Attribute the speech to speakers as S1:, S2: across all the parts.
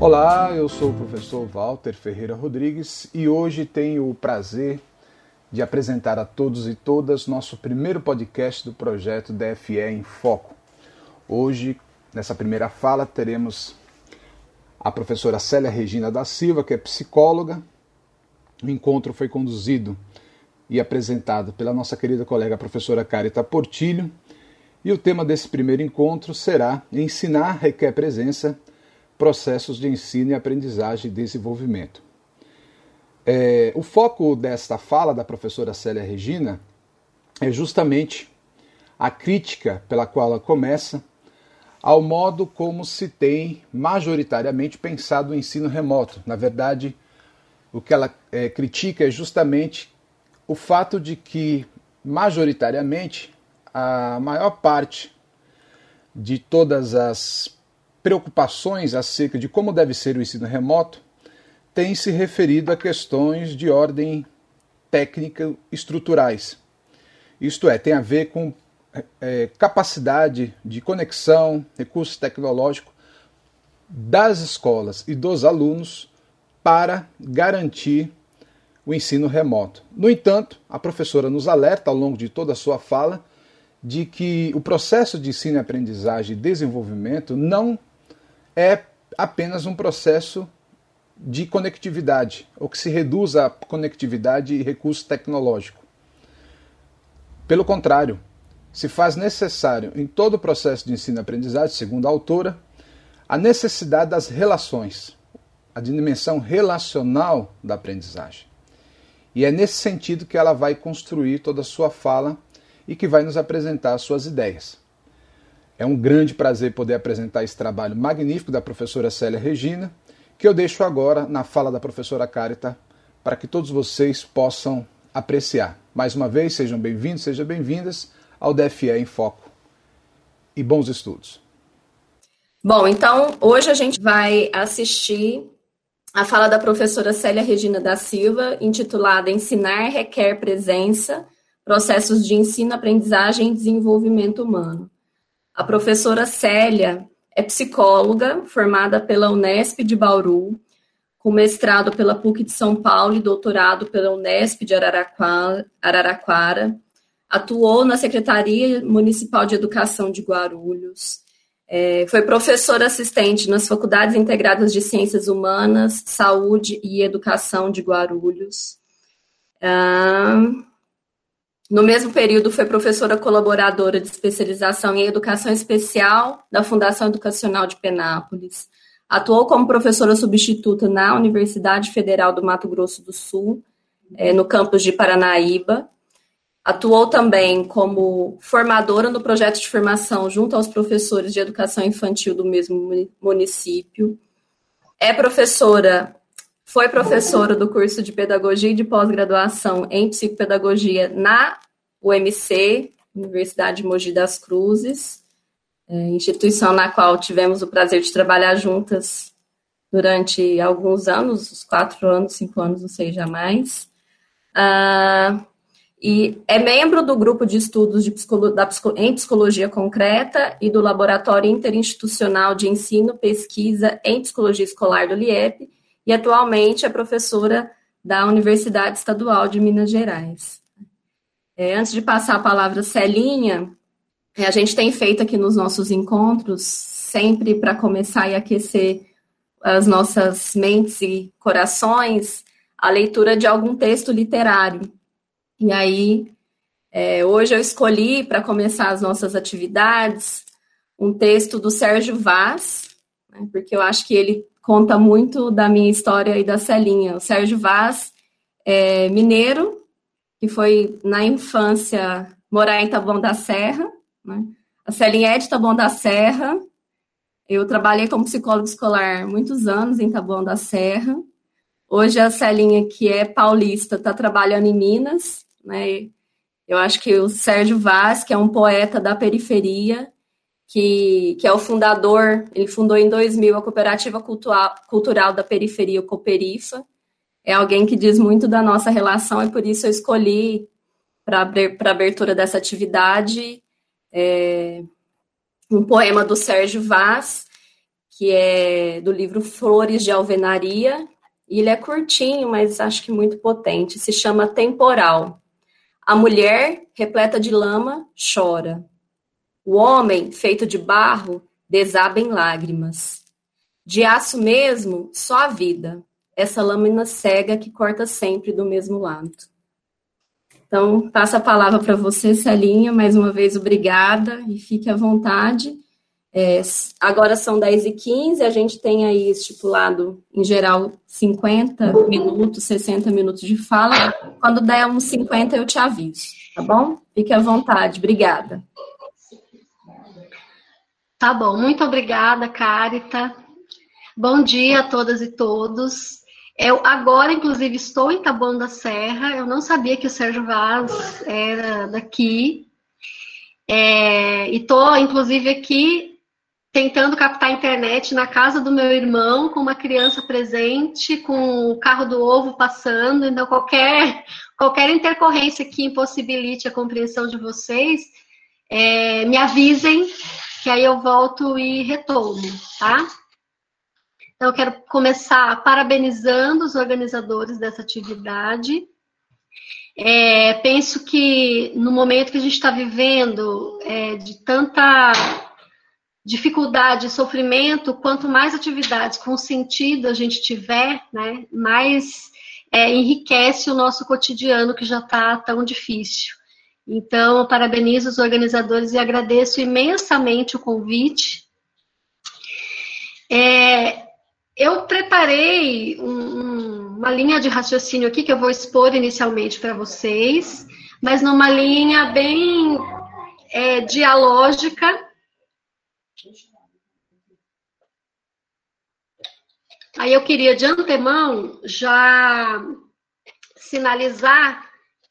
S1: Olá, eu sou o professor Walter Ferreira Rodrigues e hoje tenho o prazer de apresentar a todos e todas nosso primeiro podcast do projeto DFE em Foco. Hoje, nessa primeira fala, teremos a professora Célia Regina da Silva, que é psicóloga. O encontro foi conduzido e apresentado pela nossa querida colega professora Carita Portilho. E o tema desse primeiro encontro será Ensinar requer presença processos de ensino e aprendizagem e desenvolvimento. É, o foco desta fala da professora Célia Regina é justamente a crítica pela qual ela começa ao modo como se tem majoritariamente pensado o ensino remoto. Na verdade, o que ela é, critica é justamente o fato de que, majoritariamente, a maior parte de todas as preocupações acerca de como deve ser o ensino remoto têm se referido a questões de ordem técnica estruturais. Isto é, tem a ver com é, capacidade de conexão, recursos tecnológicos das escolas e dos alunos para garantir o ensino remoto. No entanto, a professora nos alerta ao longo de toda a sua fala de que o processo de ensino, aprendizagem e desenvolvimento não é apenas um processo de conectividade, ou que se reduz a conectividade e recurso tecnológico. Pelo contrário, se faz necessário em todo o processo de ensino-aprendizagem, segundo a autora, a necessidade das relações, a dimensão relacional da aprendizagem. E é nesse sentido que ela vai construir toda a sua fala e que vai nos apresentar suas ideias. É um grande prazer poder apresentar esse trabalho magnífico da professora Célia Regina, que eu deixo agora na fala da professora Carita para que todos vocês possam apreciar. Mais uma vez, sejam bem-vindos, sejam bem-vindas ao DFE em Foco. E bons estudos.
S2: Bom, então hoje a gente vai assistir a fala da professora Célia Regina da Silva, intitulada Ensinar requer presença, processos de ensino, aprendizagem e desenvolvimento humano. A professora Célia é psicóloga, formada pela Unesp de Bauru, com mestrado pela PUC de São Paulo e doutorado pela Unesp de Araraquara. Atuou na Secretaria Municipal de Educação de Guarulhos. É, foi professora assistente nas Faculdades Integradas de Ciências Humanas, Saúde e Educação de Guarulhos. Ah, no mesmo período, foi professora colaboradora de especialização em educação especial da Fundação Educacional de Penápolis. Atuou como professora substituta na Universidade Federal do Mato Grosso do Sul, é, no campus de Paranaíba. Atuou também como formadora no projeto de formação junto aos professores de educação infantil do mesmo município. É professora foi professora do curso de Pedagogia e de Pós-Graduação em Psicopedagogia na UMC, Universidade de Mogi das Cruzes, é, instituição na qual tivemos o prazer de trabalhar juntas durante alguns anos, uns quatro anos, cinco anos, não sei jamais. Ah, e é membro do grupo de estudos de psicolo, da, em psicologia concreta e do Laboratório Interinstitucional de Ensino, Pesquisa em Psicologia Escolar do LIEP, e atualmente é professora da Universidade Estadual de Minas Gerais. É, antes de passar a palavra Celinha, é, a gente tem feito aqui nos nossos encontros, sempre para começar e aquecer as nossas mentes e corações, a leitura de algum texto literário. E aí, é, hoje eu escolhi, para começar as nossas atividades, um texto do Sérgio Vaz, né, porque eu acho que ele conta muito da minha história e da Celinha. O Sérgio Vaz é mineiro, que foi na infância morar em Taboão da Serra. Né? A Celinha é de Taboão da Serra. Eu trabalhei como psicólogo escolar muitos anos em Taboão da Serra. Hoje a Celinha, que é paulista, está trabalhando em Minas. Né? Eu acho que o Sérgio Vaz, que é um poeta da periferia, que, que é o fundador, ele fundou em 2000 a Cooperativa Cultural, Cultural da Periferia, o Cooperifa. É alguém que diz muito da nossa relação e por isso eu escolhi para a abertura dessa atividade é, um poema do Sérgio Vaz, que é do livro Flores de Alvenaria. Ele é curtinho, mas acho que muito potente. Se chama Temporal. A mulher, repleta de lama, chora. O homem, feito de barro, desaba em lágrimas. De aço mesmo, só a vida, essa lâmina cega que corta sempre do mesmo lado. Então, passo a palavra para você, Celinha. Mais uma vez, obrigada e fique à vontade. É, agora são 10h15, a gente tem aí estipulado, em geral, 50 minutos, 60 minutos de fala. Quando der uns 50, eu te aviso, tá bom? Fique à vontade, obrigada.
S3: Tá bom, muito obrigada, Carita. Bom dia a todas e todos. Eu agora, inclusive, estou em Taboão da Serra. Eu não sabia que o Sérgio Vaz era daqui. É, e estou, inclusive, aqui tentando captar a internet na casa do meu irmão, com uma criança presente, com o carro do ovo passando. Então, qualquer, qualquer intercorrência que impossibilite a compreensão de vocês, é, me avisem, que aí eu volto e retorno, tá? Então, eu quero começar parabenizando os organizadores dessa atividade. É, penso que no momento que a gente está vivendo, é, de tanta dificuldade e sofrimento, quanto mais atividades com sentido a gente tiver, né, mais é, enriquece o nosso cotidiano que já está tão difícil. Então, parabenizo os organizadores e agradeço imensamente o convite. É, eu preparei um, uma linha de raciocínio aqui que eu vou expor inicialmente para vocês, mas numa linha bem é, dialógica Aí eu queria de antemão já sinalizar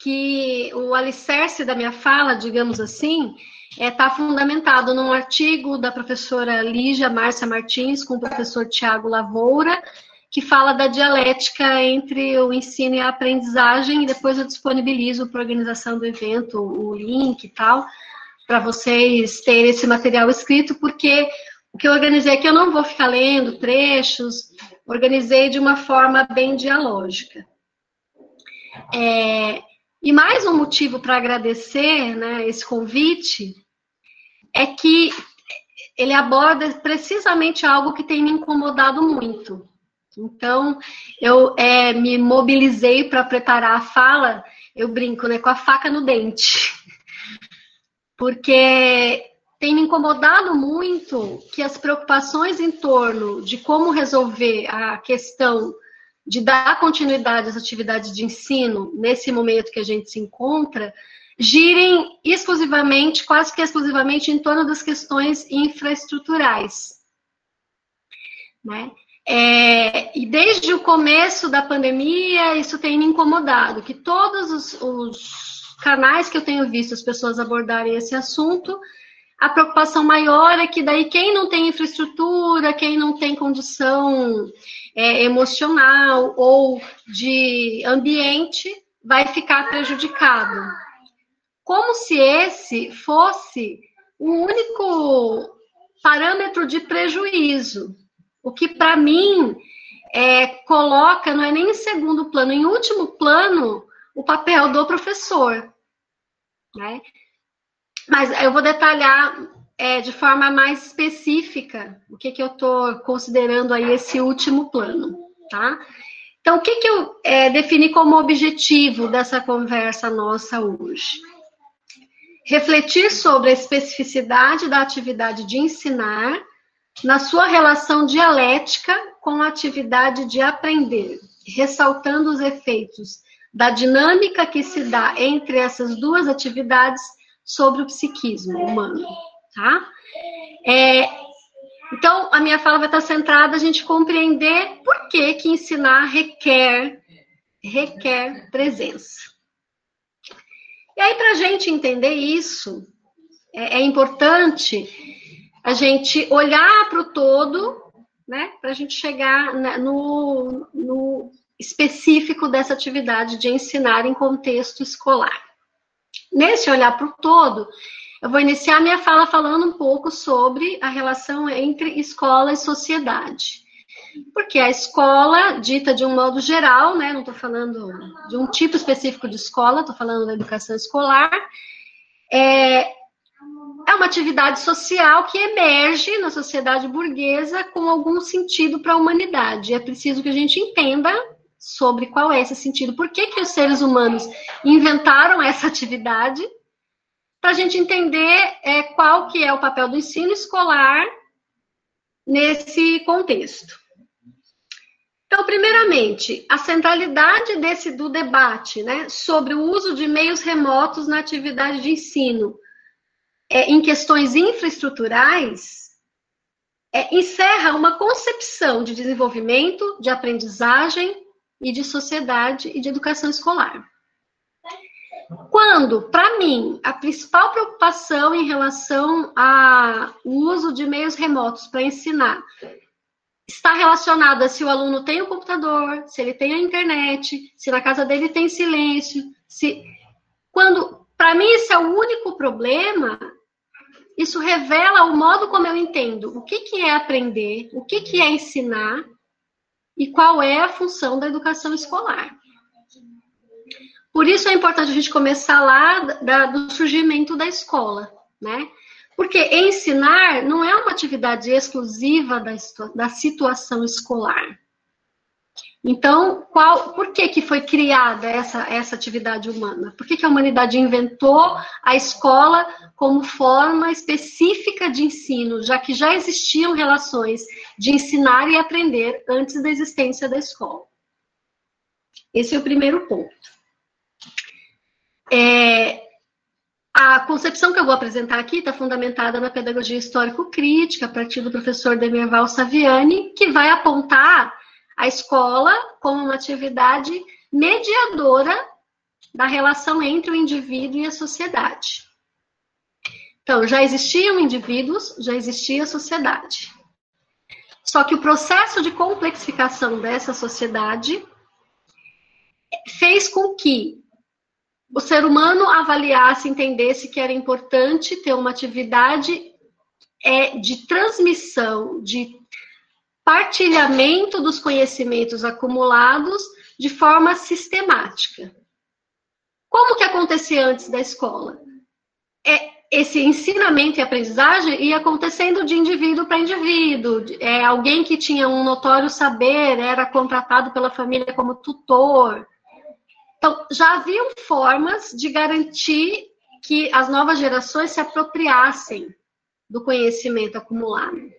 S3: que o alicerce da minha fala, digamos assim, está é, tá fundamentado num artigo da professora Lígia Márcia Martins com o professor Tiago Lavoura, que fala da dialética entre o ensino e a aprendizagem, e depois eu disponibilizo para a organização do evento o link e tal, para vocês terem esse material escrito, porque o que eu organizei aqui eu não vou ficar lendo trechos, organizei de uma forma bem dialógica. É, e mais um motivo para agradecer né, esse convite é que ele aborda precisamente algo que tem me incomodado muito. Então, eu é, me mobilizei para preparar a fala, eu brinco, né, com a faca no dente. Porque tem me incomodado muito que as preocupações em torno de como resolver a questão de dar continuidade às atividades de ensino nesse momento que a gente se encontra girem exclusivamente, quase que exclusivamente, em torno das questões infraestruturais. Né? É, e desde o começo da pandemia, isso tem me incomodado, que todos os, os canais que eu tenho visto as pessoas abordarem esse assunto a preocupação maior é que daí quem não tem infraestrutura, quem não tem condição é, emocional ou de ambiente, vai ficar prejudicado. Como se esse fosse o único parâmetro de prejuízo. O que para mim é, coloca, não é nem em segundo plano, em último plano, o papel do professor. Né? Mas eu vou detalhar é, de forma mais específica o que, que eu estou considerando aí esse último plano, tá? Então, o que, que eu é, defini como objetivo dessa conversa nossa hoje? Refletir sobre a especificidade da atividade de ensinar na sua relação dialética com a atividade de aprender, ressaltando os efeitos da dinâmica que se dá entre essas duas atividades sobre o psiquismo humano, tá? É, então, a minha fala vai estar centrada a gente compreender por que, que ensinar requer, requer presença. E aí, para a gente entender isso, é, é importante a gente olhar para o todo, né, para a gente chegar no, no específico dessa atividade de ensinar em contexto escolar. Nesse olhar para o todo, Eu vou iniciar minha fala falando um pouco sobre a relação entre escola e sociedade. Porque a escola, dita de um modo geral, né, não estou falando de um tipo específico de escola, estou falando da educação escolar, é, é uma atividade social que emerge na sociedade burguesa com algum sentido para a humanidade. É preciso que a gente entenda sobre qual é esse sentido. Por que, que os seres humanos inventaram essa atividade? Para a gente entender é, qual que é o papel do ensino escolar nesse contexto. Então, primeiramente, a centralidade desse do debate, né, sobre o uso de meios remotos na atividade de ensino, é, em questões infraestruturais, é, encerra uma concepção de desenvolvimento, de aprendizagem e de sociedade e de educação escolar. Quando, para mim, a principal preocupação em relação ao uso de meios remotos para ensinar está relacionada se o aluno tem o computador, se ele tem a internet, se na casa dele tem silêncio, se quando para mim esse é o único problema, isso revela o modo como eu entendo o que, que é aprender, o que, que é ensinar e qual é a função da educação escolar. Por isso é importante a gente começar lá da, do surgimento da escola, né? Porque ensinar não é uma atividade exclusiva da, da situação escolar. Então, qual, por que, que foi criada essa, essa atividade humana? Por que, que a humanidade inventou a escola como forma específica de ensino, já que já existiam relações de ensinar e aprender antes da existência da escola? Esse é o primeiro ponto. É, a concepção que eu vou apresentar aqui está fundamentada na pedagogia histórico-crítica, a partir do professor Demerval Saviani, que vai apontar a escola como uma atividade mediadora da relação entre o indivíduo e a sociedade. Então, já existiam indivíduos, já existia a sociedade. Só que o processo de complexificação dessa sociedade fez com que o ser humano avaliasse, entendesse que era importante ter uma atividade é, de transmissão, de partilhamento dos conhecimentos acumulados de forma sistemática. Como que acontecia antes da escola? É, esse ensinamento e aprendizagem ia acontecendo de indivíduo para indivíduo. É, alguém que tinha um notório saber era contratado pela família como tutor. Então, já haviam formas de garantir que as novas gerações se apropriassem do conhecimento acumulado.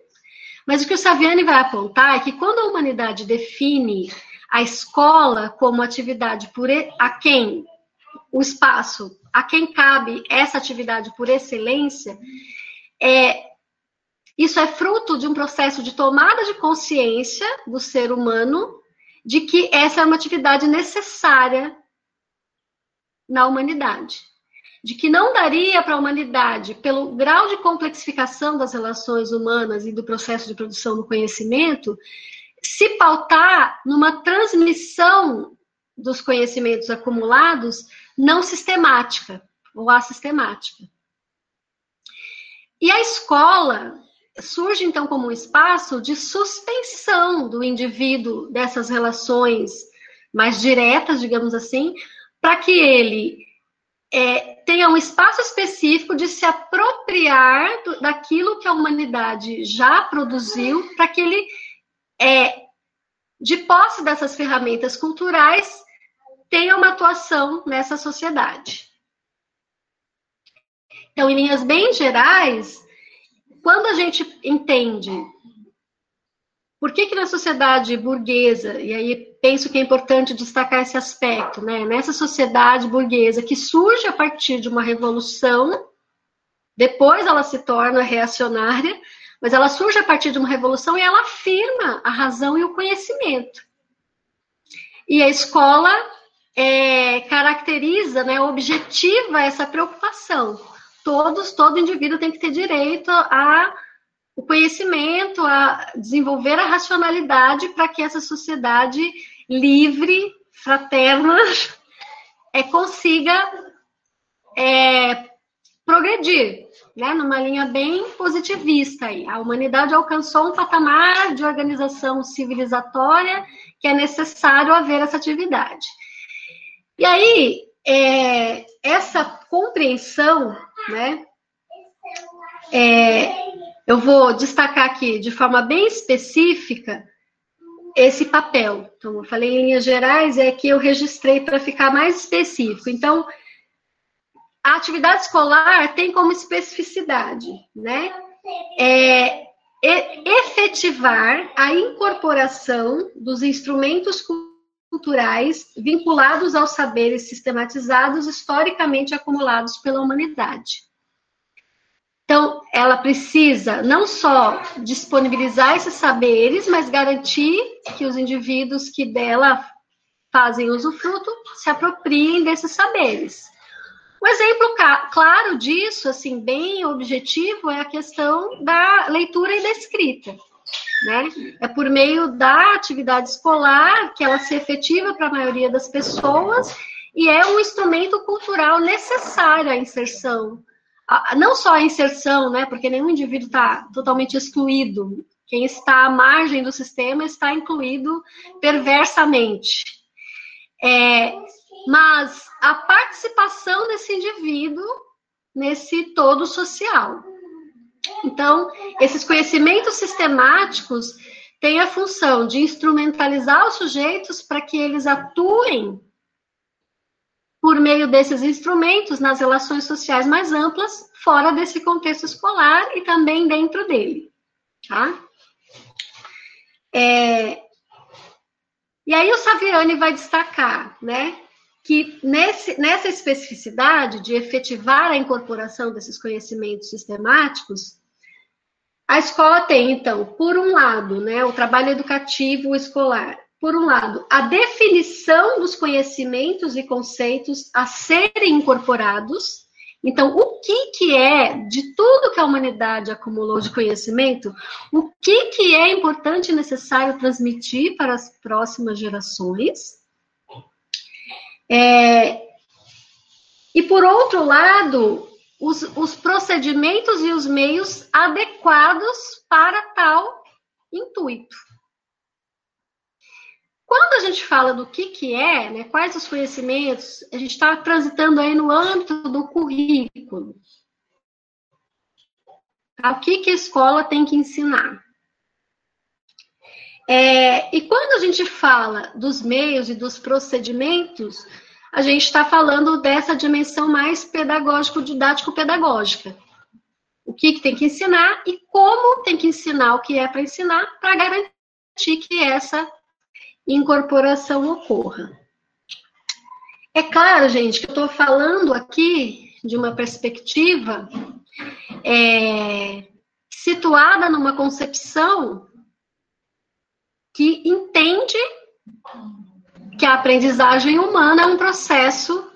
S3: Mas o que o Saviani vai apontar é que quando a humanidade define a escola como atividade por a quem o espaço, a quem cabe essa atividade por excelência, é, isso é fruto de um processo de tomada de consciência do ser humano de que essa é uma atividade necessária na humanidade. De que não daria para a humanidade, pelo grau de complexificação das relações humanas e do processo de produção do conhecimento, se pautar numa transmissão dos conhecimentos acumulados não sistemática ou assistemática. E a escola surge então como um espaço de suspensão do indivíduo dessas relações mais diretas, digamos assim, para que ele é, tenha um espaço específico de se apropriar do, daquilo que a humanidade já produziu, para que ele, é, de posse dessas ferramentas culturais, tenha uma atuação nessa sociedade. Então, em linhas bem gerais, quando a gente entende por que, que na sociedade burguesa, e aí penso que é importante destacar esse aspecto, né? Nessa sociedade burguesa que surge a partir de uma revolução, depois ela se torna reacionária, mas ela surge a partir de uma revolução e ela afirma a razão e o conhecimento. E a escola é, caracteriza, né, objetiva essa preocupação. Todos, todo indivíduo tem que ter direito a o conhecimento, a desenvolver a racionalidade para que essa sociedade livre, fraterna, é, consiga é, progredir, né, numa linha bem positivista. Aí. A humanidade alcançou um patamar de organização civilizatória que é necessário haver essa atividade. E aí, é, essa compreensão, né, é, eu vou destacar aqui de forma bem específica esse papel. Então, eu falei em linhas gerais, é que eu registrei para ficar mais específico. Então, a atividade escolar tem como especificidade, né? É, efetivar a incorporação dos instrumentos culturais vinculados aos saberes sistematizados historicamente acumulados pela humanidade. Então, ela precisa não só disponibilizar esses saberes, mas garantir que os indivíduos que dela fazem usufruto se apropriem desses saberes. Um exemplo claro disso, assim, bem objetivo, é a questão da leitura e da escrita. Né? É por meio da atividade escolar que ela se efetiva para a maioria das pessoas e é um instrumento cultural necessário à inserção. Não só a inserção, né? Porque nenhum indivíduo está totalmente excluído. Quem está à margem do sistema está incluído perversamente. É, mas a participação desse indivíduo nesse todo social. Então, esses conhecimentos sistemáticos têm a função de instrumentalizar os sujeitos para que eles atuem por meio desses instrumentos nas relações sociais mais amplas, fora desse contexto escolar e também dentro dele. Tá? É... E aí o Saviani vai destacar, né, que nesse, nessa especificidade de efetivar a incorporação desses conhecimentos sistemáticos, a escola tem, então, por um lado, né, o trabalho educativo escolar, por um lado, a definição dos conhecimentos e conceitos a serem incorporados. Então, o que, que é, de tudo que a humanidade acumulou de conhecimento, o que, que é importante e necessário transmitir para as próximas gerações? É, e por outro lado, os, os procedimentos e os meios adequados para tal intuito. Quando a gente fala do que, que é, né, quais os conhecimentos, a gente está transitando aí no âmbito do currículo. Tá? O que, que a escola tem que ensinar? É, e quando a gente fala dos meios e dos procedimentos, a gente está falando dessa dimensão mais pedagógico-didático-pedagógica. O que, que tem que ensinar e como tem que ensinar o que é para ensinar para garantir que essa incorporação ocorra. É claro, gente, que eu estou falando aqui de uma perspectiva é, situada numa concepção que entende que a aprendizagem humana é um processo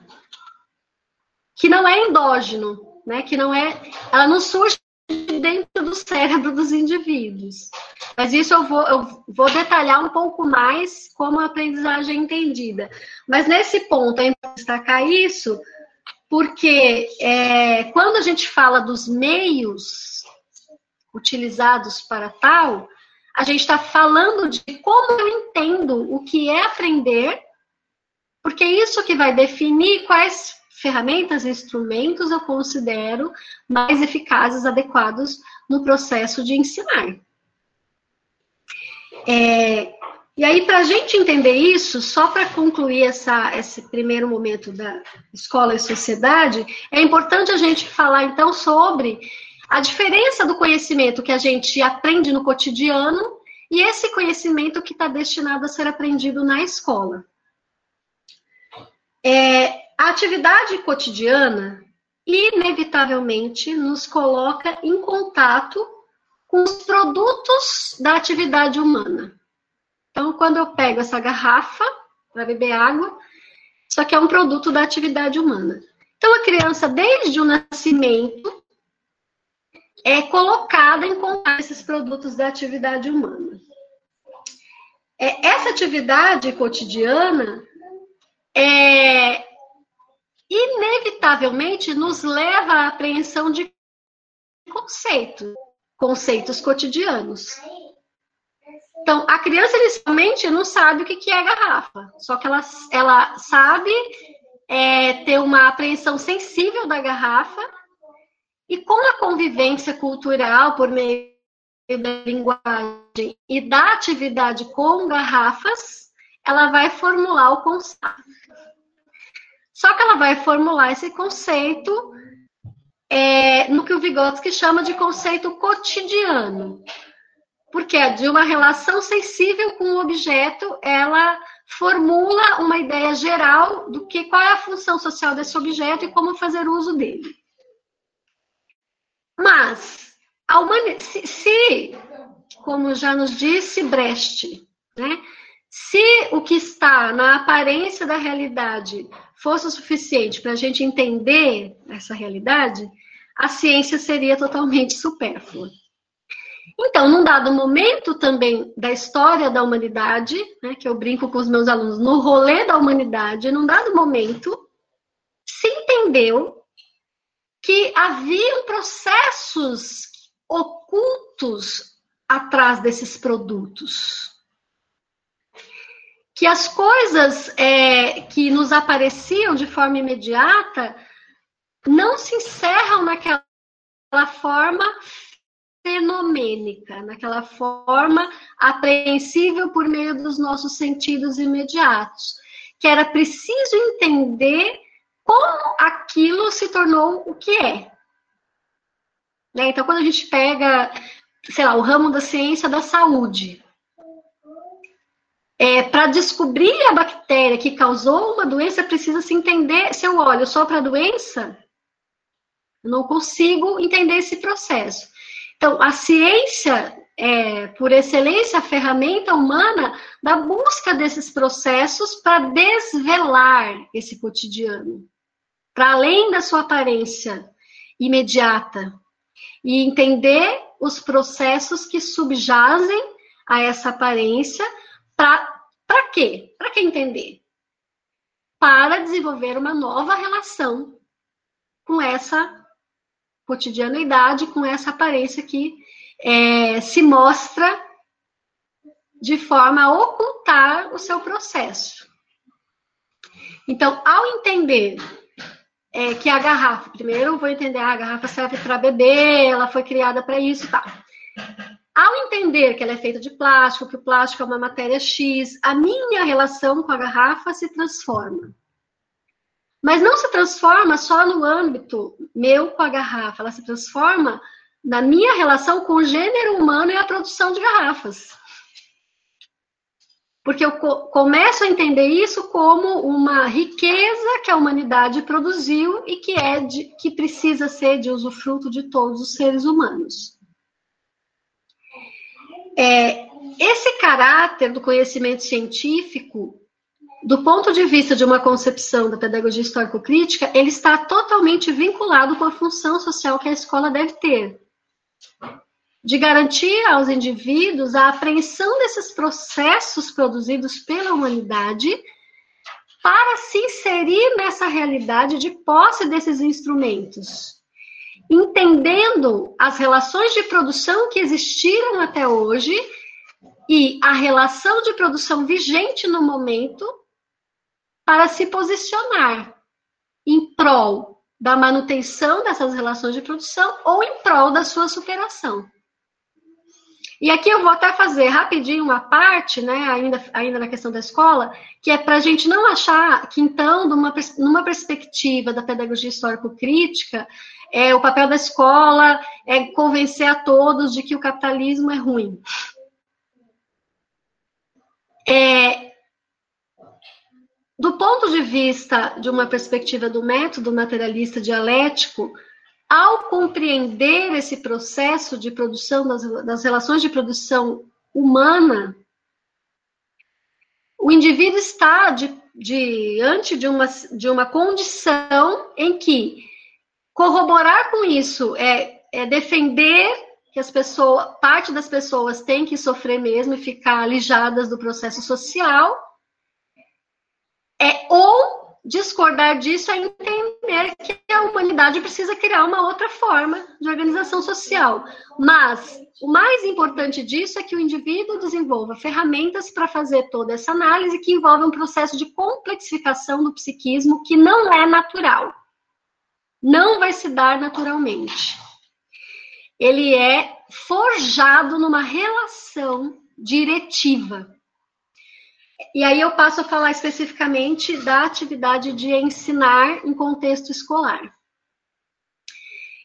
S3: que não é endógeno, né? Que não é, ela não surge dentro do cérebro dos indivíduos. Mas isso eu vou, eu vou detalhar um pouco mais como a aprendizagem é entendida. Mas nesse ponto é importante destacar isso, porque é, quando a gente fala dos meios utilizados para tal, a gente está falando de como eu entendo o que é aprender, porque é isso que vai definir quais ferramentas e instrumentos eu considero mais eficazes, adequados no processo de ensinar. É, e aí, para a gente entender isso, só para concluir essa, esse primeiro momento da escola e sociedade, é importante a gente falar então sobre a diferença do conhecimento que a gente aprende no cotidiano e esse conhecimento que está destinado a ser aprendido na escola. É, a atividade cotidiana, inevitavelmente, nos coloca em contato com os produtos da atividade humana. Então, quando eu pego essa garrafa para beber água, isso aqui é um produto da atividade humana. Então, a criança, desde o nascimento, é colocada em contato com esses produtos da atividade humana. É, essa atividade cotidiana é, inevitavelmente nos leva à apreensão de conceitos, conceitos cotidianos. Então, a criança inicialmente não sabe o que é garrafa, só que ela, ela sabe é, ter uma apreensão sensível da garrafa, e com a convivência cultural por meio da linguagem e da atividade com garrafas, ela vai formular o conceito. Só que ela vai formular esse conceito é, no que o Vygotsky chama de conceito cotidiano porque de uma relação sensível com o objeto, ela formula uma ideia geral do que qual é a função social desse objeto e como fazer uso dele. Mas a humanidade, se, se, como já nos disse Brecht, né, se o que está na aparência da realidade fosse o suficiente para a gente entender essa realidade, a ciência seria totalmente supérflua. Então, num dado momento também da história da humanidade, né, que eu brinco com os meus alunos, no rolê da humanidade, num dado momento, se entendeu que haviam processos ocultos atrás desses produtos. Que as coisas é, que nos apareciam de forma imediata não se encerram naquela forma fenomênica, naquela forma apreensível por meio dos nossos sentidos imediatos, que era preciso entender como aquilo se tornou o que é. Né? Então, quando a gente pega, sei lá, o ramo da ciência da saúde, é, para descobrir a bactéria que causou uma doença, precisa se entender. Se eu olho só para a doença, eu não consigo entender esse processo. Então, a ciência é, por excelência, a ferramenta humana da busca desses processos para desvelar esse cotidiano, para além da sua aparência imediata, e entender os processos que subjazem a essa aparência, para quê? Para que entender? Para desenvolver uma nova relação com essa cotidianeidade com essa aparência que é, se mostra de forma a ocultar o seu processo. Então, ao entender é, que a garrafa, primeiro eu vou entender, ah, a garrafa serve para beber, ela foi criada para isso e tal. Ao entender que ela é feita de plástico, que o plástico é uma matéria X, a minha relação com a garrafa se transforma. Mas não se transforma só no âmbito meu com a garrafa, ela se transforma na minha relação com o gênero humano e a produção de garrafas. Porque eu começo a entender isso como uma riqueza que a humanidade produziu e que é de, que precisa ser de usufruto de todos os seres humanos. É, esse caráter do conhecimento científico do ponto de vista de uma concepção da pedagogia histórico-crítica, ele está totalmente vinculado com a função social que a escola deve ter. De garantir aos indivíduos a apreensão desses processos produzidos pela humanidade para se inserir nessa realidade de posse desses instrumentos. Entendendo as relações de produção que existiram até hoje e a relação de produção vigente no momento para se posicionar em prol da manutenção dessas relações de produção ou em prol da sua superação. E aqui eu vou até fazer rapidinho uma parte, né, ainda, ainda na questão da escola, que é para a gente não achar que, então, numa, numa perspectiva da pedagogia histórico-crítica, é, o papel da escola é convencer a todos de que o capitalismo é ruim. É, do ponto de vista de uma perspectiva do método materialista dialético, ao compreender esse processo de produção das, das relações de produção humana, o indivíduo está de, diante de uma, de uma condição em que corroborar com isso é, é defender que as pessoas, parte das pessoas tem que sofrer mesmo e ficar alijadas do processo social, é ou discordar disso é entender que a humanidade precisa criar uma outra forma de organização social. Mas o mais importante disso é que o indivíduo desenvolva ferramentas para fazer toda essa análise que envolve um processo de complexificação do psiquismo que não é natural. Não vai se dar naturalmente. Ele é forjado numa relação diretiva e aí eu passo a falar especificamente da atividade de ensinar em contexto escolar.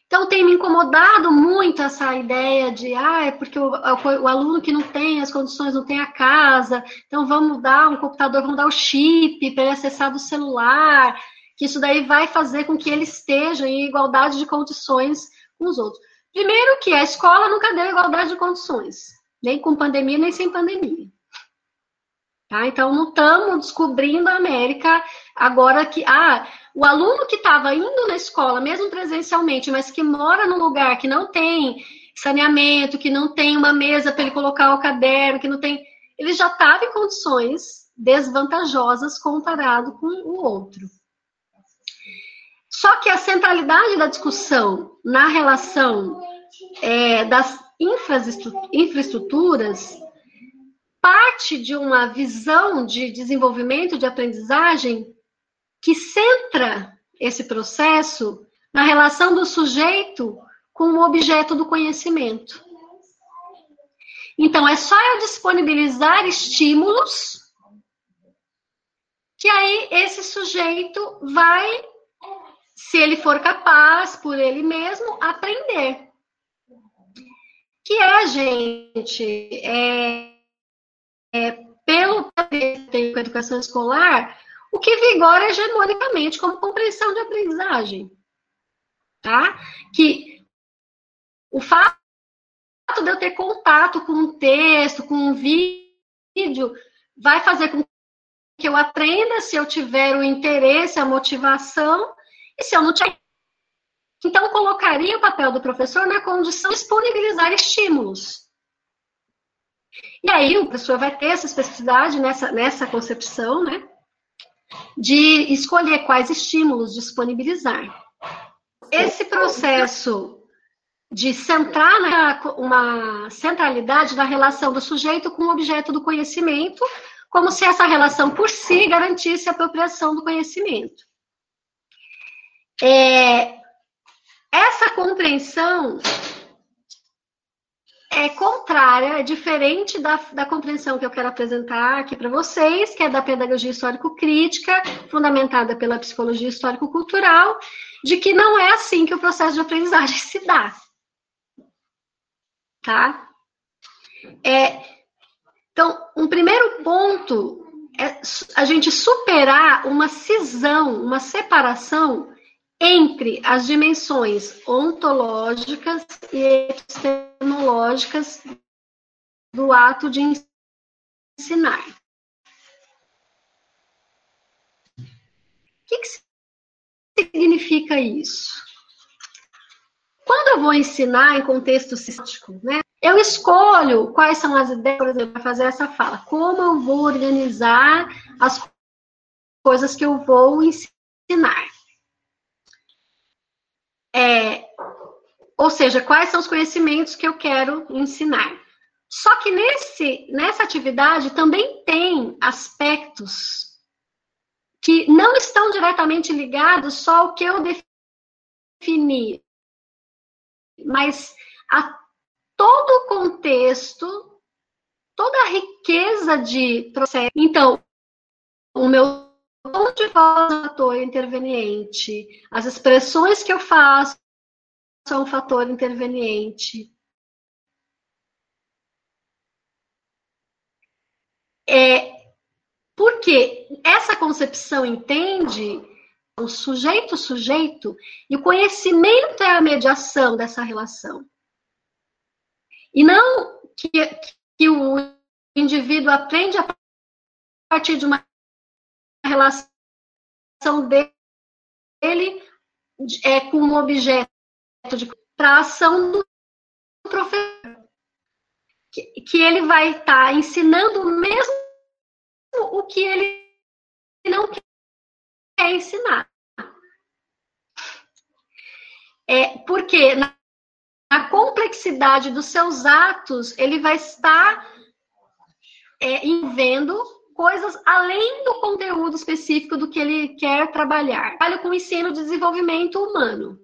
S3: Então tem me incomodado muito essa ideia de ah, é porque o, o, aluno que não tem as condições, não tem a casa, então vamos dar um computador, vamos dar o chip para ele acessar do celular, que isso daí vai fazer com que ele esteja em igualdade de condições com os outros. Primeiro que a escola nunca deu igualdade de condições, nem com pandemia, nem sem pandemia. Tá? Então, não estamos descobrindo a América agora que ah, o aluno que estava indo na escola, mesmo presencialmente, mas que mora num lugar que não tem saneamento, que não tem uma mesa para ele colocar o caderno, que não tem. Ele já estava em condições desvantajosas comparado com o outro. Só que a centralidade da discussão na relação é, das infraestruturas parte de uma visão de desenvolvimento de aprendizagem que centra esse processo na relação do sujeito com o objeto do conhecimento. Então, é só eu disponibilizar estímulos que aí esse sujeito vai, se ele for capaz por ele mesmo, aprender. Que é, gente, é, é, pelo tem com a educação escolar, o que vigora hegemonicamente como compreensão de aprendizagem. Tá? Que o fato de eu ter contato com um texto, com um vídeo, vai fazer com que eu aprenda se eu tiver o interesse, a motivação, se eu não tiver. Então, colocaria o papel do professor na condição de disponibilizar estímulos. E aí o professor vai ter essa especificidade nessa, nessa concepção, né? De escolher quais estímulos disponibilizar. Esse processo de centrar na, uma centralidade na relação do sujeito com o objeto do conhecimento, como se essa relação por si garantisse a apropriação do conhecimento. É, essa compreensão é contrária, é diferente da, da compreensão que eu quero apresentar aqui para vocês, que é da pedagogia histórico-crítica, fundamentada pela psicologia histórico-cultural, de que não é assim que o processo de aprendizagem se dá. Tá? É, então, um primeiro ponto é a gente superar uma cisão, uma separação entre as dimensões ontológicas e epistemológicas do ato de ensinar. O que, que significa isso? Quando eu vou ensinar em contexto sistemático, né, eu escolho quais são as ideias, por exemplo, para fazer essa fala. Como eu vou organizar as coisas que eu vou ensinar. É, ou seja, quais são os conhecimentos que eu quero ensinar. Só que nesse, nessa atividade também tem aspectos que não estão diretamente ligados só ao que eu defini, mas a todo o contexto, toda a riqueza de processo. Então, o meu tom de é um fator interveniente, as expressões que eu faço são um fator interveniente. É, porque essa concepção entende o sujeito-sujeito e o conhecimento é a mediação dessa relação. E não que, que o indivíduo aprende a partir de uma relação dele é, com um objeto para a ação do professor. Que, que ele vai estar tá ensinando mesmo o que ele não é ensinar. É, porque na, na complexidade dos seus atos, ele vai estar é, envendo coisas além do conteúdo específico do que ele quer trabalhar. Trabalho com ensino de desenvolvimento humano.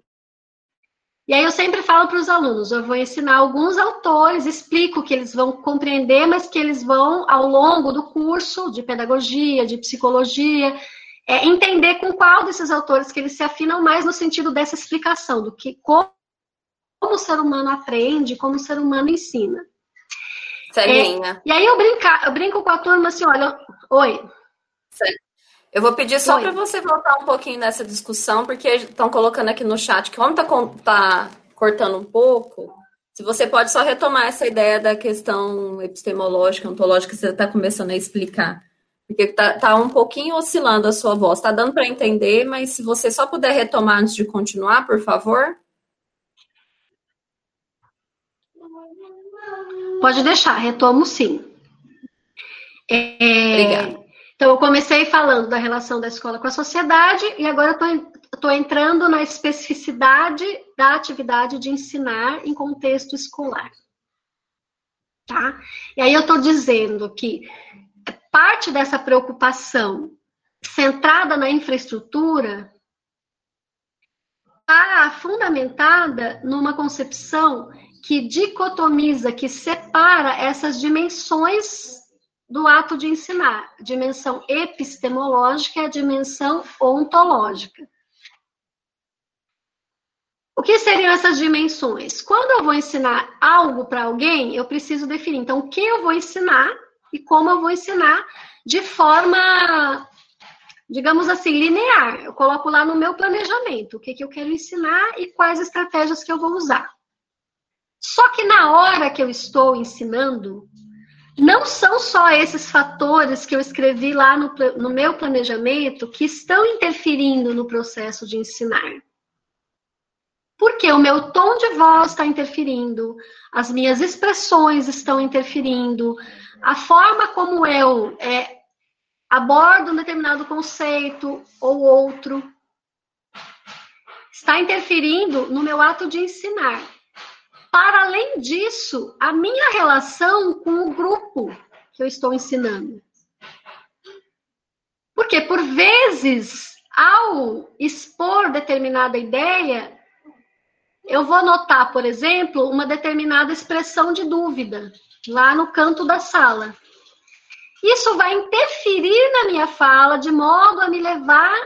S3: E aí eu sempre falo para os alunos, eu vou ensinar alguns autores, explico que eles vão compreender, mas que eles vão, ao longo do curso de pedagogia, de psicologia, é, entender com qual desses autores que eles se afinam mais no sentido dessa explicação, do que como, como o ser humano aprende, como o ser humano ensina.
S2: Celinha.
S3: É, e aí eu, brinca, eu brinco com a turma assim, olha, oi.
S2: Eu vou pedir só para você voltar um pouquinho nessa discussão, porque estão colocando aqui no chat que como está tá cortando um pouco, se você pode só retomar essa ideia da questão epistemológica, ontológica, que você está começando a explicar. Porque está tá um pouquinho oscilando a sua voz. Está dando para entender, mas se você só puder retomar antes de continuar, por favor.
S3: Pode deixar, retomo sim.
S2: É, Obrigada.
S3: Então, eu comecei falando da relação da escola com a sociedade e agora estou entrando na especificidade da atividade de ensinar em contexto escolar. Tá? E aí eu estou dizendo que parte dessa preocupação centrada na infraestrutura está fundamentada numa concepção que dicotomiza, que separa essas dimensões do ato de ensinar, a dimensão epistemológica e a dimensão ontológica. O que seriam essas dimensões? Quando eu vou ensinar algo para alguém, eu preciso definir, então, o que eu vou ensinar e como eu vou ensinar de forma, digamos assim, linear. Eu coloco lá no meu planejamento o que, que eu quero ensinar e quais estratégias que eu vou usar. Só que na hora que eu estou ensinando, não são só esses fatores que eu escrevi lá no, no meu planejamento que estão interferindo no processo de ensinar. Porque o meu tom de voz está interferindo, as minhas expressões estão interferindo, a forma como eu é, abordo um determinado conceito ou outro está interferindo no meu ato de ensinar. Para além disso, a minha relação com o grupo que eu estou ensinando. Porque, por vezes, ao expor determinada ideia, eu vou notar, por exemplo, uma determinada expressão de dúvida lá no canto da sala. Isso vai interferir na minha fala de modo a me levar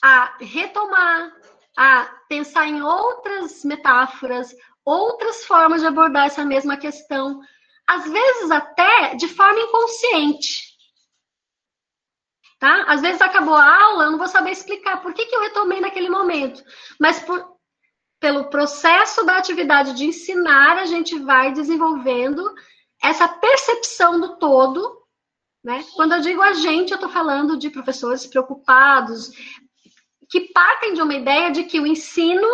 S3: a retomar, a pensar em outras metáforas, outras formas de abordar essa mesma questão, às vezes até de forma inconsciente. Tá? Às vezes acabou a aula, eu não vou saber explicar por que, que eu retomei naquele momento, mas por, pelo processo da atividade de ensinar, a gente vai desenvolvendo essa percepção do todo. Né? Quando eu digo a gente, eu estou falando de professores preocupados, que partem de uma ideia de que o ensino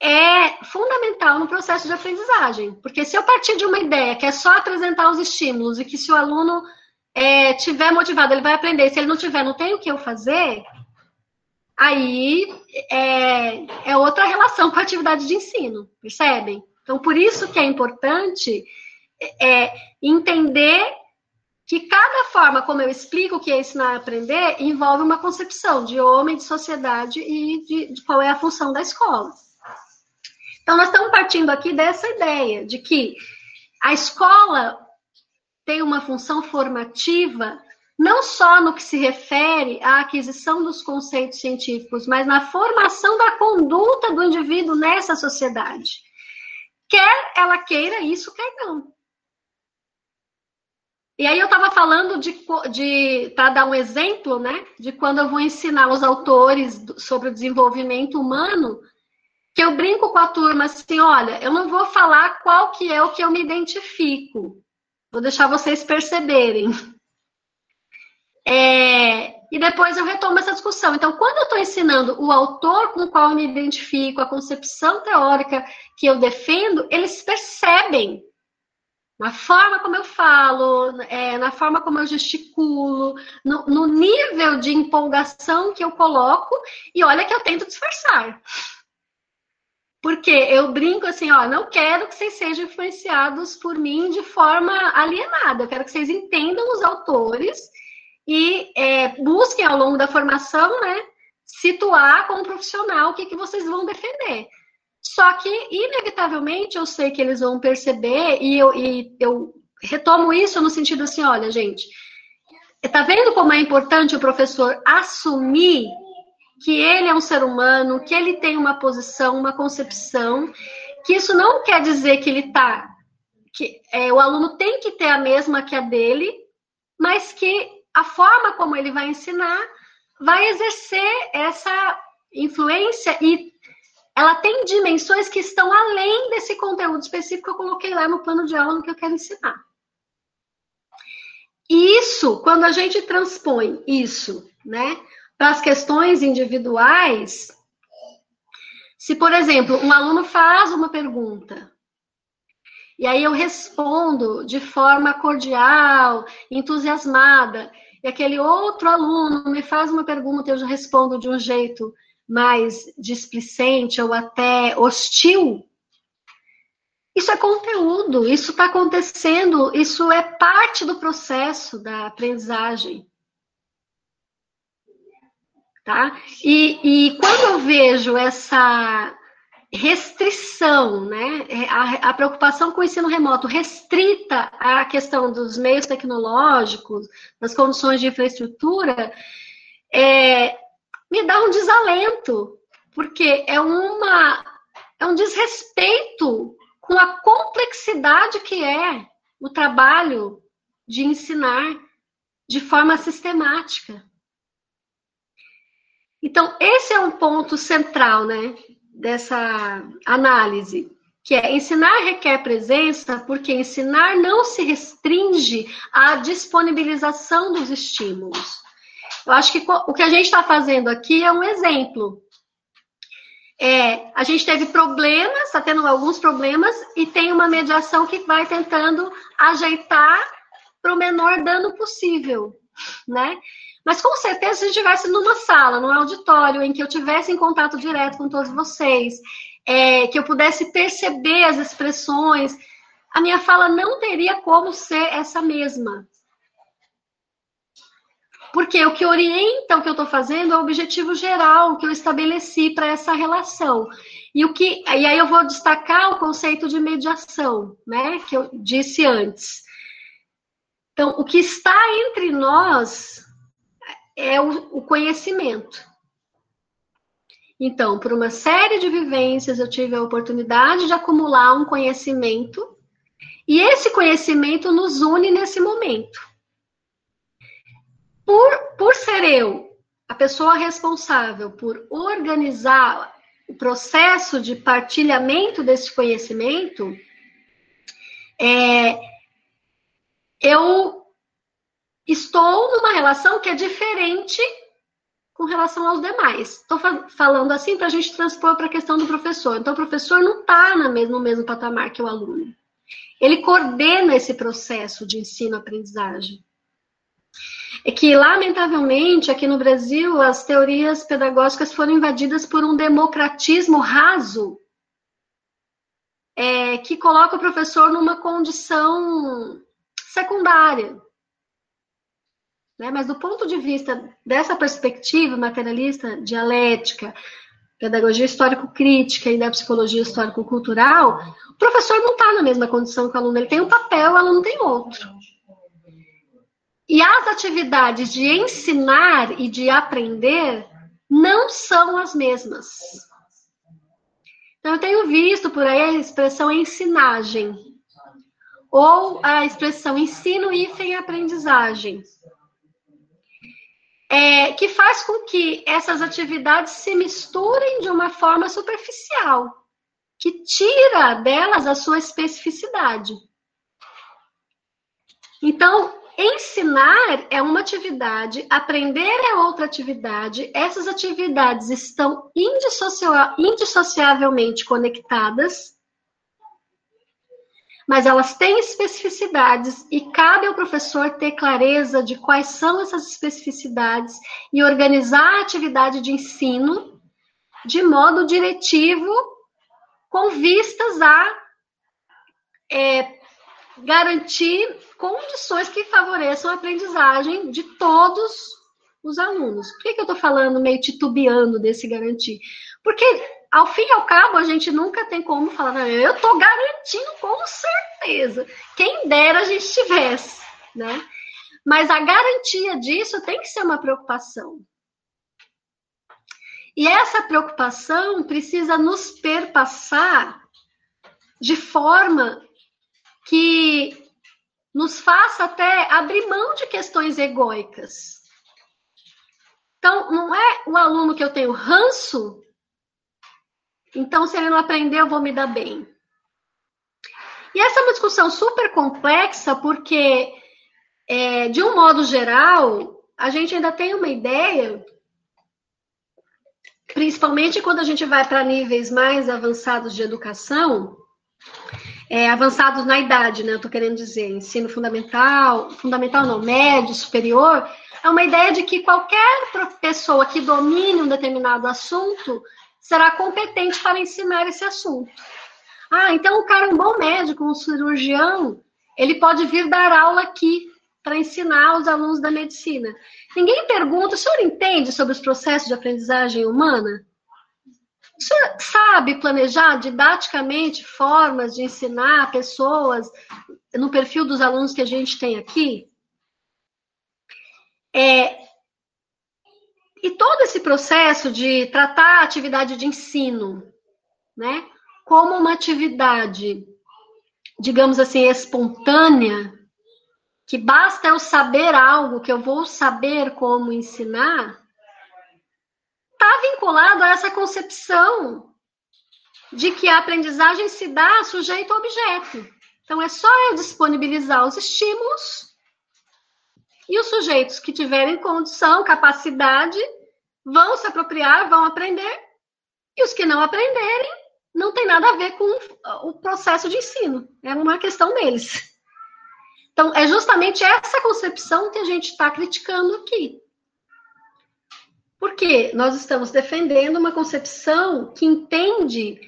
S3: é fundamental no processo de aprendizagem. Porque se eu partir de uma ideia que é só apresentar os estímulos e que se o aluno é, tiver motivado, ele vai aprender, se ele não tiver, não tem o que eu fazer, aí é, é outra relação com a atividade de ensino, percebem? Então, por isso que é importante é, entender que cada forma como eu explico o que é ensinar e aprender envolve uma concepção de homem, de sociedade e de, de qual é a função da escola. Então, nós estamos partindo aqui dessa ideia de que a escola tem uma função formativa não só no que se refere à aquisição dos conceitos científicos, mas na formação da conduta do indivíduo nessa sociedade. Quer ela queira isso, quer não. E aí eu estava falando de, de para dar um exemplo, né, de quando eu vou ensinar os autores sobre o desenvolvimento humano, que eu brinco com a turma assim, olha, eu não vou falar qual que é o que eu me identifico, vou deixar vocês perceberem. É, e depois eu retomo essa discussão. Então, quando eu estou ensinando o autor com o qual eu me identifico, a concepção teórica que eu defendo, eles percebem Na forma como eu falo, é, na forma como eu gesticulo, no, no nível de empolgação que eu coloco, e olha que eu tento disfarçar. Porque eu brinco assim, ó, não quero que vocês sejam influenciados por mim de forma alienada. Eu quero que vocês entendam os autores e é, busquem ao longo da formação, né, situar como profissional o que, que vocês vão defender. Só que, inevitavelmente, eu sei que eles vão perceber, e eu, e eu retomo isso no sentido assim: olha, gente, tá vendo como é importante o professor assumir que ele é um ser humano, que ele tem uma posição, uma concepção, que isso não quer dizer que ele tá, que é, o aluno tem que ter a mesma que a dele, mas que a forma como ele vai ensinar vai exercer essa influência e ela tem dimensões que estão além desse conteúdo específico que eu coloquei lá no plano de aula no que eu quero ensinar. E isso, quando a gente transpõe isso, né, para as questões individuais, se, por exemplo, um aluno faz uma pergunta, e aí eu respondo de forma cordial, entusiasmada, e aquele outro aluno me faz uma pergunta eu respondo de um jeito mais displicente ou até hostil, isso é conteúdo, isso está acontecendo, isso é parte do processo da aprendizagem tá? E, e quando eu vejo essa restrição, né, a, a, preocupação com o ensino remoto restrita à questão dos meios tecnológicos, das condições de infraestrutura, é, me dá um desalento, porque é uma é um desrespeito com a complexidade que é o trabalho de ensinar de forma sistemática. Então, esse é um ponto central, né, dessa análise, que é ensinar requer presença, porque ensinar não se restringe à disponibilização dos estímulos. Eu acho que o que a gente está fazendo aqui é um exemplo. É, a gente teve problemas, está tendo alguns problemas, e tem uma mediação que vai tentando ajeitar para o menor dano possível, né? Mas com certeza, se a gente estivesse numa sala, num auditório, em que eu tivesse em contato direto com todos vocês, é, que eu pudesse perceber as expressões, a minha fala não teria como ser essa mesma. Porque o que orienta o que eu estou fazendo é o objetivo geral que eu estabeleci para essa relação. E o que, e aí eu vou destacar o conceito de mediação, né, que eu disse antes. Então, o que está entre nós é o, o conhecimento. Então, por uma série de vivências, eu tive a oportunidade de acumular um conhecimento, e esse conhecimento nos une nesse momento. Por, por ser eu a pessoa responsável por organizar o processo de partilhamento desse conhecimento, é, eu estou numa relação que é diferente com relação aos demais. Estou falando assim para a gente transpor para a questão do professor. Então, o professor não está no mesmo patamar que o aluno. Ele coordena esse processo de ensino-aprendizagem. É que, lamentavelmente, aqui no Brasil, as teorias pedagógicas foram invadidas por um democratismo raso, é, que coloca o professor numa condição secundária. Né? Mas do ponto de vista dessa perspectiva materialista, dialética, pedagogia histórico-crítica e da psicologia histórico-cultural, o professor não está na mesma condição que o aluno. Ele tem um papel, o aluno tem outro. E as atividades de ensinar e de aprender não são as mesmas. Então, eu tenho visto por aí a expressão ensinagem, ou a expressão ensino e aprendizagem é, que faz com que essas atividades se misturem de uma forma superficial, que tira delas a sua especificidade. Então, ensinar é uma atividade, aprender é outra atividade, essas atividades estão indissociavelmente conectadas. mas elas têm especificidades e cabe ao professor ter clareza de quais são essas especificidades e organizar a atividade de ensino de modo diretivo, com vistas a é, garantir condições que favoreçam a aprendizagem de todos os alunos. Por que, que eu estou falando meio titubeando desse garantir? Porque ao fim e ao cabo, a gente nunca tem como falar, eu estou garantindo com certeza. Quem dera a gente tivesse, né? Mas a garantia disso tem que ser uma preocupação. E essa preocupação precisa nos perpassar de forma que nos faça até abrir mão de questões egóicas. Então, não é o aluno que eu tenho ranço então, se ele não aprender, eu vou me dar bem. E essa é uma discussão super complexa, porque, é, de um modo geral, a gente ainda tem uma ideia, principalmente quando a gente vai para níveis mais avançados de educação, é, avançados na idade, né? Eu estou querendo dizer, ensino fundamental, fundamental não, médio, superior, é uma ideia de que qualquer pessoa que domine um determinado assunto será competente para ensinar esse assunto. Ah, então o cara é um bom médico, um cirurgião, ele pode vir dar aula aqui para ensinar os alunos da medicina. Ninguém pergunta, o senhor entende sobre os processos de aprendizagem humana? Senhor sabe planejar didaticamente formas de ensinar pessoas no perfil dos alunos que a gente tem aqui? É, e todo esse processo de tratar a atividade de ensino, né, como uma atividade, digamos assim, espontânea, que basta eu saber algo que eu vou saber como ensinar, está vinculado a essa concepção de que a aprendizagem se dá sujeito a objeto. Então, é só eu disponibilizar os estímulos e os sujeitos que tiverem condição, capacidade, vão se apropriar, vão aprender. E os que não aprenderem, não tem nada a ver com o processo de ensino. É uma questão deles. Então, é justamente essa concepção que a gente está criticando aqui. Porque nós estamos defendendo uma concepção que entende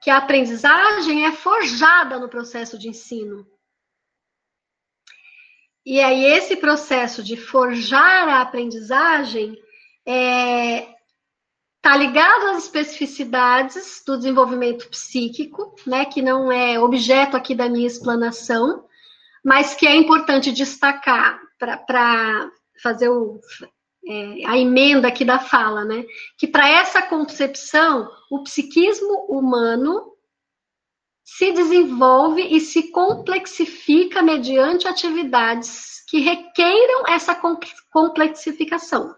S3: que a aprendizagem é forjada no processo de ensino. E aí, esse processo de forjar a aprendizagem é, tá ligado às especificidades do desenvolvimento psíquico, né, que não é objeto aqui da minha explanação, mas que é importante destacar para fazer o, é, a emenda aqui da fala, né, que para essa concepção, o psiquismo humano se desenvolve e se complexifica mediante atividades que requeiram essa complexificação.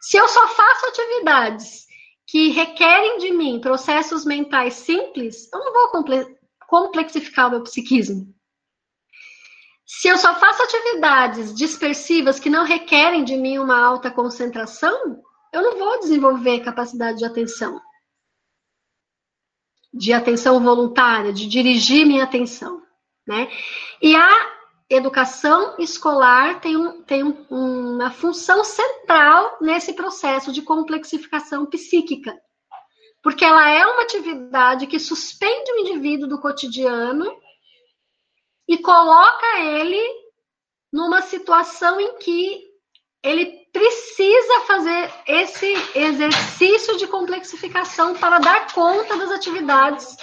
S3: Se eu só faço atividades que requerem de mim processos mentais simples, eu não vou complexificar o meu psiquismo. Se eu só faço atividades dispersivas que não requerem de mim uma alta concentração, eu não vou desenvolver capacidade de atenção de atenção voluntária, de dirigir minha atenção, né? E a educação escolar tem, um, tem um, uma função central nesse processo de complexificação psíquica, porque ela é uma atividade que suspende o indivíduo do cotidiano e coloca ele numa situação em que ele precisa fazer esse exercício de complexificação para dar conta das atividades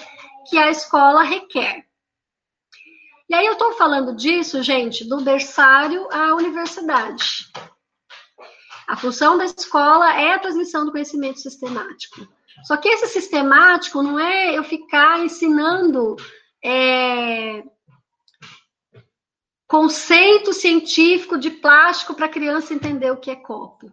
S3: que a escola requer. E aí eu estou falando disso, gente, do berçário à universidade. A função da escola é a transmissão do conhecimento sistemático. Só que esse sistemático não é eu ficar ensinando é, conceito científico de plástico para a criança entender o que é copo.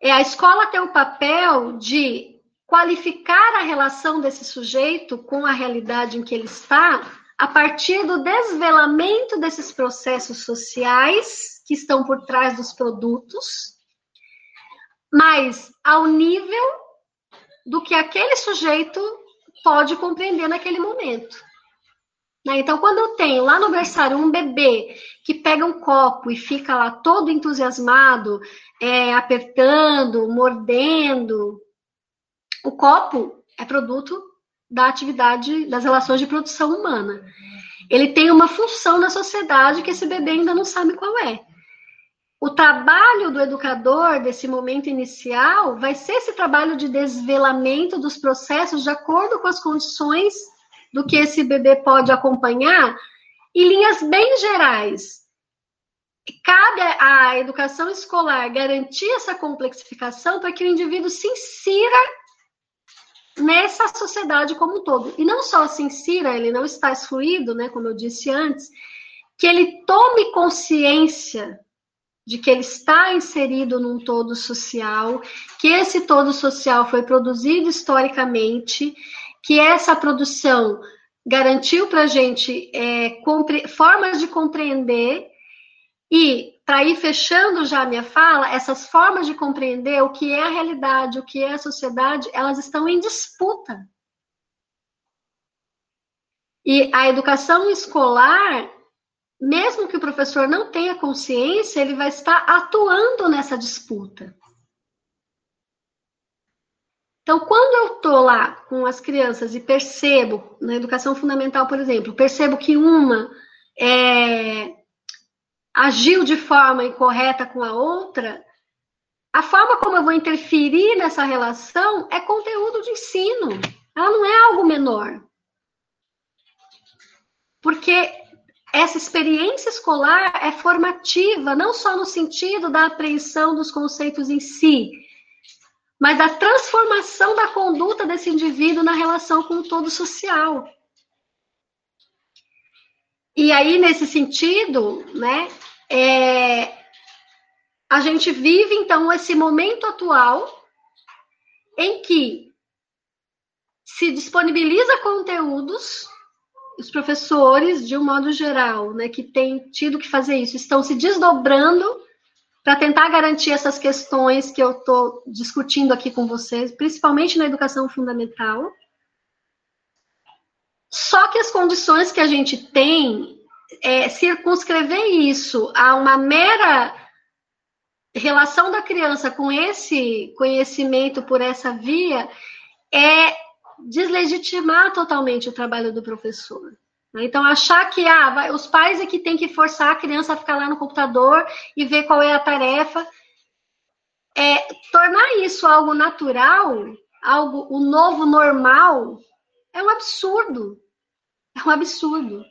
S3: É a escola tem o papel de qualificar a relação desse sujeito com a realidade em que ele está a partir do desvelamento desses processos sociais que estão por trás dos produtos, mas ao nível do que aquele sujeito pode compreender naquele momento. Né? Então, quando eu tenho lá no berçário um bebê que pega um copo e fica lá todo entusiasmado, é, apertando, mordendo, o copo é produto da atividade das relações de produção humana. Ele tem uma função na sociedade que esse bebê ainda não sabe qual é. O trabalho do educador desse momento inicial vai ser esse trabalho de desvelamento dos processos de acordo com as condições do que esse bebê pode acompanhar, em linhas bem gerais. Cabe à educação escolar garantir essa complexificação para que o indivíduo se insira nessa sociedade como um todo. E não só se insira, ele não está excluído, né, como eu disse antes, que ele tome consciência de que ele está inserido num todo social, que esse todo social foi produzido historicamente, que essa produção garantiu para a gente é, formas de compreender e, para ir fechando já a minha fala, essas formas de compreender o que é a realidade, o que é a sociedade, elas estão em disputa. E a educação escolar mesmo que o professor não tenha consciência, ele vai estar atuando nessa disputa. Então, quando eu estou lá com as crianças e percebo, na educação fundamental, por exemplo, percebo que uma é, agiu de forma incorreta com a outra, a forma como eu vou interferir nessa relação é conteúdo de ensino. Ela não é algo menor. Porque essa experiência escolar é formativa, não só no sentido da apreensão dos conceitos em si, mas da transformação da conduta desse indivíduo na relação com o todo social. E aí, nesse sentido, né, é, a gente vive, então, esse momento atual em que se disponibiliza conteúdos os professores, de um modo geral, né, que têm tido que fazer isso, estão se desdobrando para tentar garantir essas questões que eu estou discutindo aqui com vocês, principalmente na educação fundamental. Só que as condições que a gente tem, é, circunscrever isso a uma mera relação da criança com esse conhecimento por essa via, é deslegitimar totalmente o trabalho do professor. Né? Então, achar que ah, vai, os pais é que tem que forçar a criança a ficar lá no computador e ver qual é a tarefa. É, tornar isso algo natural, algo o novo normal, é um absurdo. É um absurdo.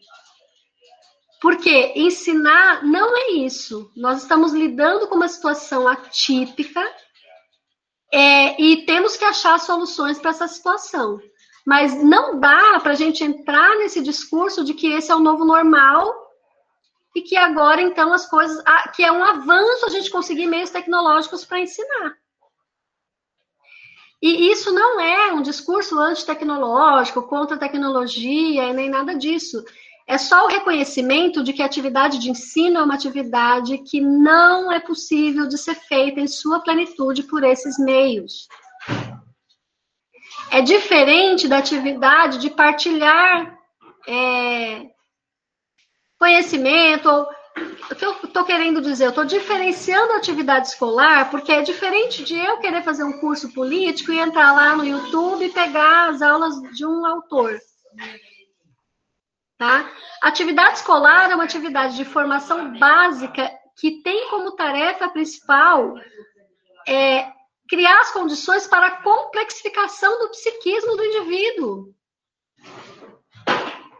S3: Porque ensinar não é isso. Nós estamos lidando com uma situação atípica é, e temos que achar soluções para essa situação. Mas não dá para a gente entrar nesse discurso de que esse é o novo normal e que agora, então, as coisas. que é um avanço a gente conseguir meios tecnológicos para ensinar. E isso não é um discurso antitecnológico, contra a tecnologia, nem nada disso. É só o reconhecimento de que a atividade de ensino é uma atividade que não é possível de ser feita em sua plenitude por esses meios. É diferente da atividade de partilhar é, conhecimento. O que eu estou querendo dizer? Eu estou diferenciando a atividade escolar, porque é diferente de eu querer fazer um curso político e entrar lá no YouTube e pegar as aulas de um autor. Tá? Atividade escolar é uma atividade de formação básica que tem como tarefa principal é, criar as condições para a complexificação do psiquismo do indivíduo.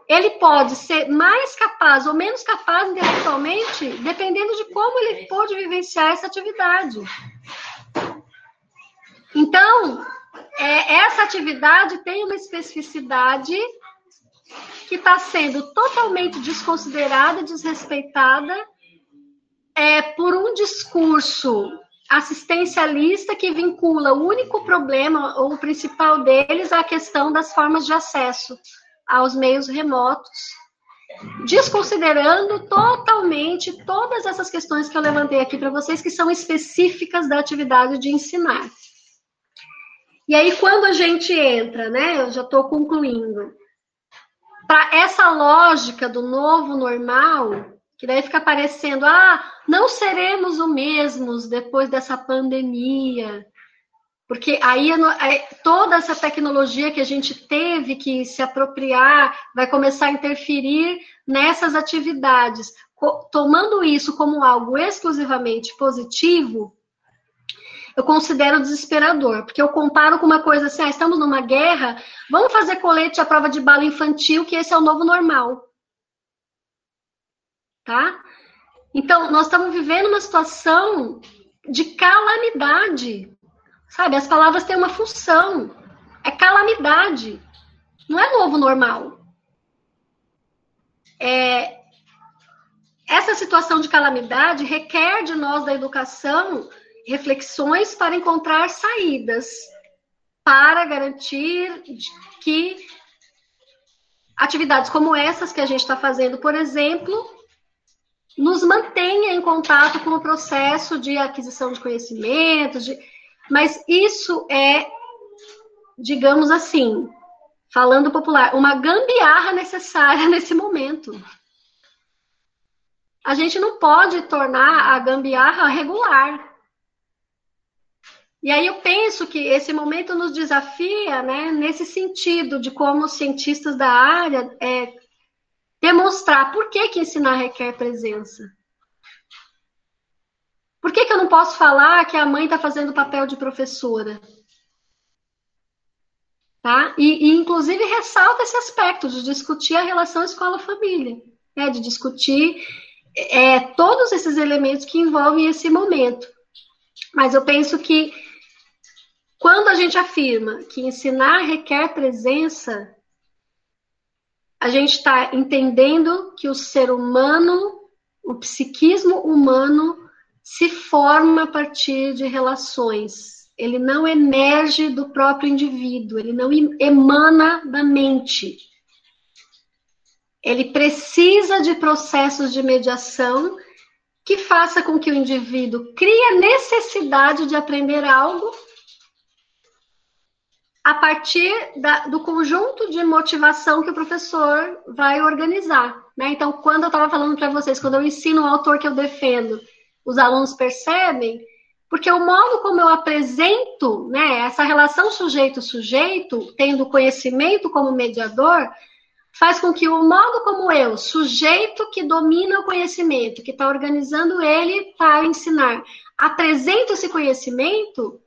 S3: Ele pode ser mais capaz ou menos capaz intelectualmente, dependendo de como ele pode vivenciar essa atividade. Então, é, essa atividade tem uma especificidade que está sendo totalmente desconsiderada, desrespeitada é, por um discurso assistencialista que vincula o único problema, ou o principal deles, à questão das formas de acesso aos meios remotos, desconsiderando totalmente todas essas questões que eu levantei aqui para vocês, que são específicas da atividade de ensinar. E aí, quando a gente entra, né? Eu já estou concluindo. Para essa lógica do novo normal, que daí fica parecendo, ah, não seremos o mesmos depois dessa pandemia. Porque aí toda essa tecnologia que a gente teve que se apropriar vai começar a interferir nessas atividades. Tomando isso como algo exclusivamente positivo, eu considero desesperador, porque eu comparo com uma coisa assim, ah, estamos numa guerra, vamos fazer colete à prova de bala infantil, que esse é o novo normal. Tá? Então, nós estamos vivendo uma situação de calamidade. Sabe, as palavras têm uma função. É calamidade. Não é novo normal. É, essa situação de calamidade requer de nós da educação reflexões para encontrar saídas para garantir que atividades como essas que a gente está fazendo, por exemplo, nos mantenha em contato com o processo de aquisição de conhecimentos, de... mas isso é, digamos assim, falando popular, uma gambiarra necessária nesse momento. A gente não pode tornar a gambiarra regular. E aí eu penso que esse momento nos desafia, né, nesse sentido de como cientistas da área é, demonstrar por que, que ensinar requer presença. Por que, que eu não posso falar que a mãe está fazendo papel de professora? Tá? E, e, inclusive, ressalta esse aspecto de discutir a relação escola-família, né? de discutir é, todos esses elementos que envolvem esse momento. Mas eu penso que quando a gente afirma que ensinar requer presença, a gente está entendendo que o ser humano, o psiquismo humano, se forma a partir de relações. Ele não emerge do próprio indivíduo, ele não emana da mente. Ele precisa de processos de mediação que faça com que o indivíduo crie a necessidade de aprender algo a partir da, do conjunto de motivação que o professor vai organizar. Né? Então, quando eu estava falando para vocês, quando eu ensino o autor que eu defendo, os alunos percebem, porque o modo como eu apresento né, essa relação sujeito-sujeito, tendo conhecimento como mediador, faz com que o modo como eu, sujeito que domina o conhecimento, que está organizando ele para ensinar, apresento esse conhecimento,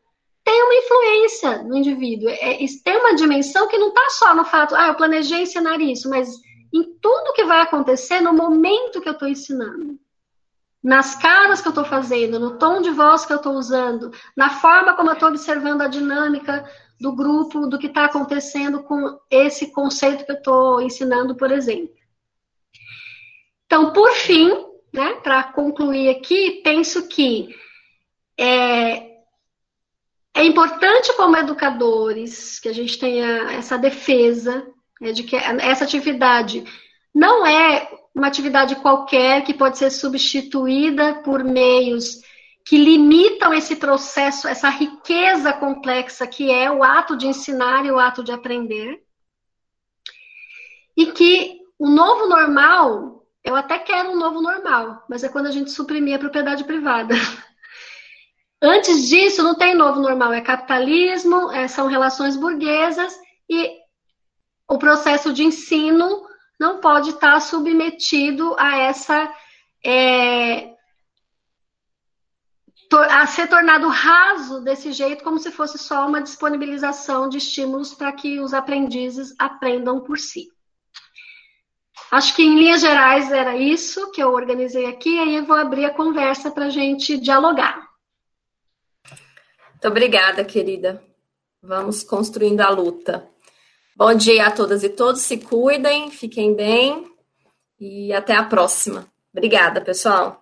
S3: tem uma influência no indivíduo. É, tem uma dimensão que não está só no fato, ah, eu planejei ensinar isso, mas em tudo que vai acontecer no momento que eu estou ensinando. Nas caras que eu estou fazendo, no tom de voz que eu estou usando, na forma como eu estou observando a dinâmica do grupo, do que está acontecendo com esse conceito que eu estou ensinando, por exemplo. Então, por fim, né, para concluir aqui, penso que é, é importante, como educadores, que a gente tenha essa defesa né, de que essa atividade não é uma atividade qualquer que pode ser substituída por meios que limitam esse processo, essa riqueza complexa que é o ato de ensinar e o ato de aprender. E que o novo normal, eu até quero um novo normal, mas é quando a gente suprimir a propriedade privada. Antes disso, não tem novo normal, é capitalismo, é, são relações burguesas e o processo de ensino não pode estar submetido a essa. É, a ser tornado raso desse jeito, como se fosse só uma disponibilização de estímulos para que os aprendizes aprendam por si. Acho que em linhas gerais era isso que eu organizei aqui, aí eu vou abrir a conversa para a gente dialogar.
S2: Muito obrigada, querida. Vamos construindo a luta. Bom dia a todas e todos. Se cuidem, fiquem bem e até a próxima. Obrigada, pessoal.